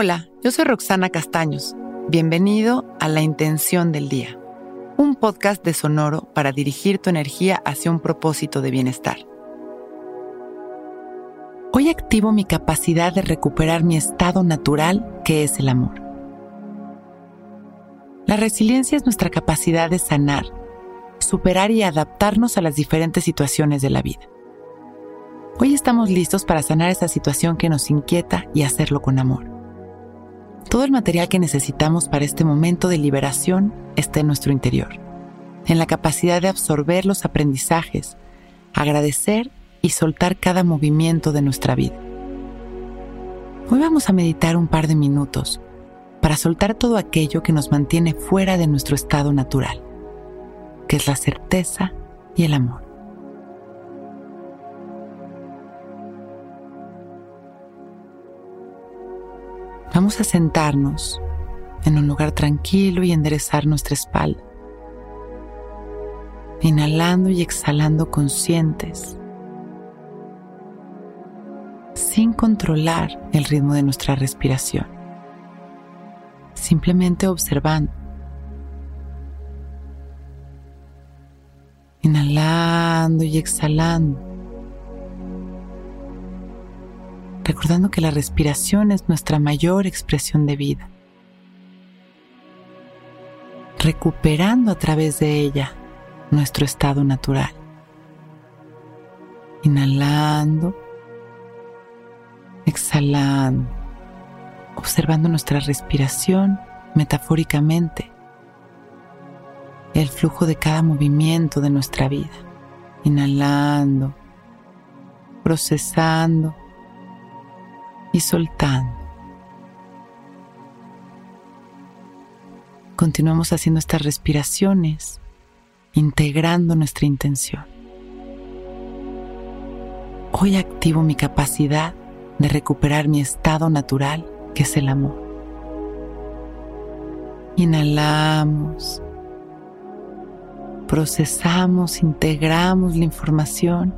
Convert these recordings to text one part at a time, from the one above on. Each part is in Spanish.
Hola, yo soy Roxana Castaños. Bienvenido a La Intención del Día, un podcast de Sonoro para dirigir tu energía hacia un propósito de bienestar. Hoy activo mi capacidad de recuperar mi estado natural, que es el amor. La resiliencia es nuestra capacidad de sanar, superar y adaptarnos a las diferentes situaciones de la vida. Hoy estamos listos para sanar esa situación que nos inquieta y hacerlo con amor. Todo el material que necesitamos para este momento de liberación está en nuestro interior, en la capacidad de absorber los aprendizajes, agradecer y soltar cada movimiento de nuestra vida. Hoy vamos a meditar un par de minutos para soltar todo aquello que nos mantiene fuera de nuestro estado natural, que es la certeza y el amor. Vamos a sentarnos en un lugar tranquilo y enderezar nuestra espalda. Inhalando y exhalando conscientes, sin controlar el ritmo de nuestra respiración. Simplemente observando. Inhalando y exhalando recordando que la respiración es nuestra mayor expresión de vida, recuperando a través de ella nuestro estado natural. Inhalando, exhalando, observando nuestra respiración metafóricamente, el flujo de cada movimiento de nuestra vida. Inhalando, procesando soltando. Continuamos haciendo estas respiraciones, integrando nuestra intención. Hoy activo mi capacidad de recuperar mi estado natural, que es el amor. Inhalamos, procesamos, integramos la información,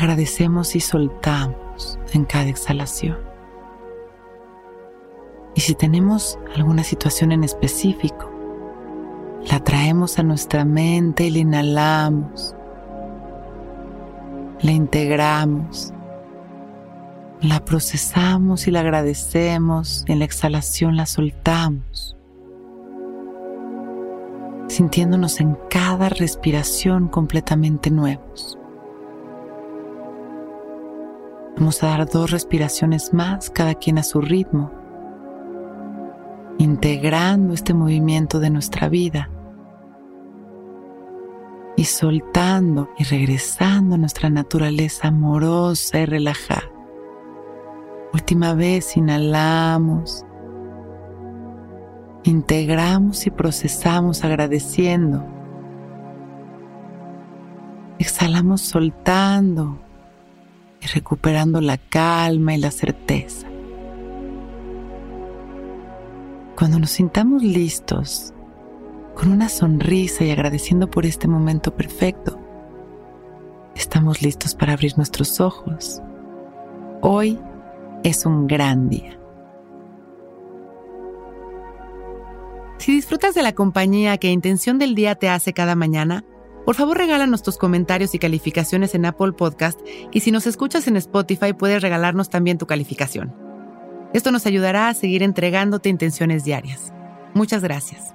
agradecemos y soltamos en cada exhalación. Y si tenemos alguna situación en específico, la traemos a nuestra mente y la inhalamos, la integramos, la procesamos y la agradecemos, en la exhalación la soltamos, sintiéndonos en cada respiración completamente nuevos. Vamos a dar dos respiraciones más, cada quien a su ritmo, integrando este movimiento de nuestra vida y soltando y regresando a nuestra naturaleza amorosa y relajada. Última vez, inhalamos, integramos y procesamos agradeciendo. Exhalamos soltando y recuperando la calma y la certeza. Cuando nos sintamos listos, con una sonrisa y agradeciendo por este momento perfecto, estamos listos para abrir nuestros ojos. Hoy es un gran día. Si disfrutas de la compañía que Intención del Día te hace cada mañana, por favor, regálanos tus comentarios y calificaciones en Apple Podcast y si nos escuchas en Spotify puedes regalarnos también tu calificación. Esto nos ayudará a seguir entregándote intenciones diarias. Muchas gracias.